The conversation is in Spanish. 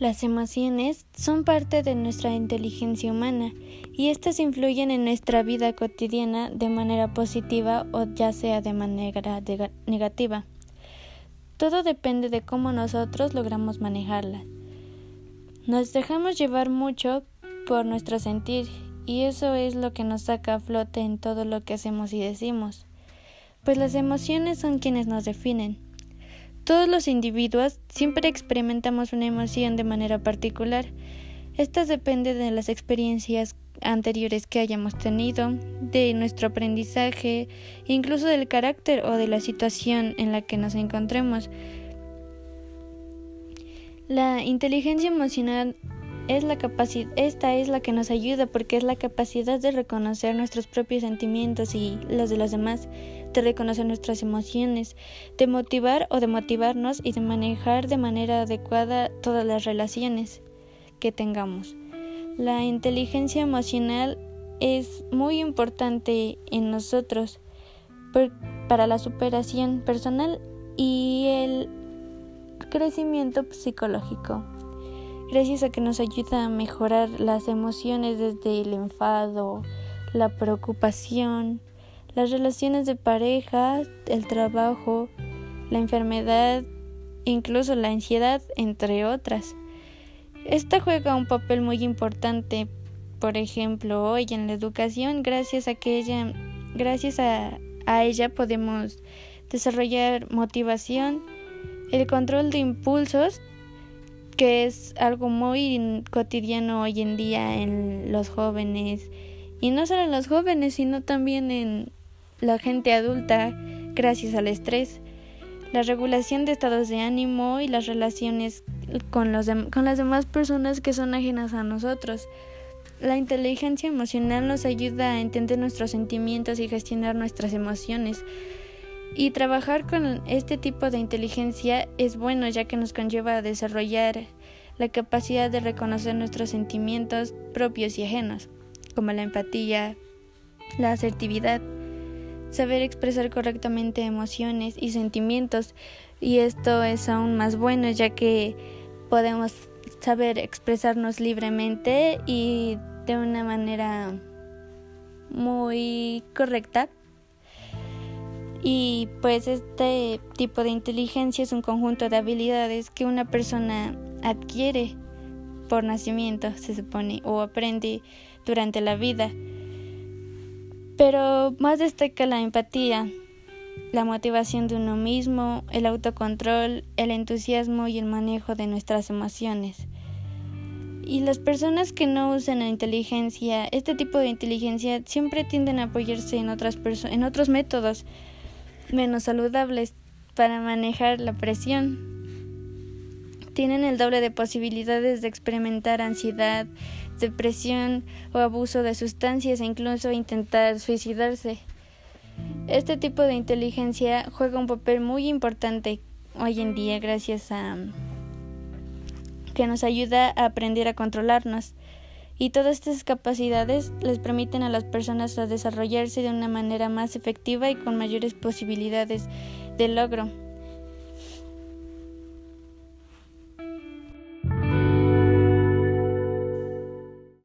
Las emociones son parte de nuestra inteligencia humana y éstas influyen en nuestra vida cotidiana de manera positiva o ya sea de manera negativa. Todo depende de cómo nosotros logramos manejarlas. Nos dejamos llevar mucho por nuestro sentir y eso es lo que nos saca a flote en todo lo que hacemos y decimos, pues las emociones son quienes nos definen. Todos los individuos siempre experimentamos una emoción de manera particular. Estas depende de las experiencias anteriores que hayamos tenido, de nuestro aprendizaje, incluso del carácter o de la situación en la que nos encontremos. La inteligencia emocional es la esta es la que nos ayuda porque es la capacidad de reconocer nuestros propios sentimientos y los de los demás, de reconocer nuestras emociones, de motivar o de motivarnos y de manejar de manera adecuada todas las relaciones que tengamos. La inteligencia emocional es muy importante en nosotros para la superación personal y el crecimiento psicológico gracias a que nos ayuda a mejorar las emociones desde el enfado, la preocupación, las relaciones de pareja, el trabajo, la enfermedad, incluso la ansiedad, entre otras. Esta juega un papel muy importante, por ejemplo, hoy en la educación, gracias a ella, gracias a, a ella podemos desarrollar motivación, el control de impulsos que es algo muy cotidiano hoy en día en los jóvenes y no solo en los jóvenes sino también en la gente adulta gracias al estrés, la regulación de estados de ánimo y las relaciones con, los con las demás personas que son ajenas a nosotros. La inteligencia emocional nos ayuda a entender nuestros sentimientos y gestionar nuestras emociones. Y trabajar con este tipo de inteligencia es bueno ya que nos conlleva a desarrollar la capacidad de reconocer nuestros sentimientos propios y ajenos, como la empatía, la asertividad, saber expresar correctamente emociones y sentimientos, y esto es aún más bueno ya que podemos saber expresarnos libremente y de una manera muy correcta y pues este tipo de inteligencia es un conjunto de habilidades que una persona adquiere por nacimiento, se supone, o aprende durante la vida. Pero más destaca la empatía, la motivación de uno mismo, el autocontrol, el entusiasmo y el manejo de nuestras emociones. Y las personas que no usan la inteligencia, este tipo de inteligencia, siempre tienden a apoyarse en, otras en otros métodos menos saludables para manejar la presión. Tienen el doble de posibilidades de experimentar ansiedad, depresión o abuso de sustancias e incluso intentar suicidarse. Este tipo de inteligencia juega un papel muy importante hoy en día gracias a que nos ayuda a aprender a controlarnos y todas estas capacidades les permiten a las personas a desarrollarse de una manera más efectiva y con mayores posibilidades de logro.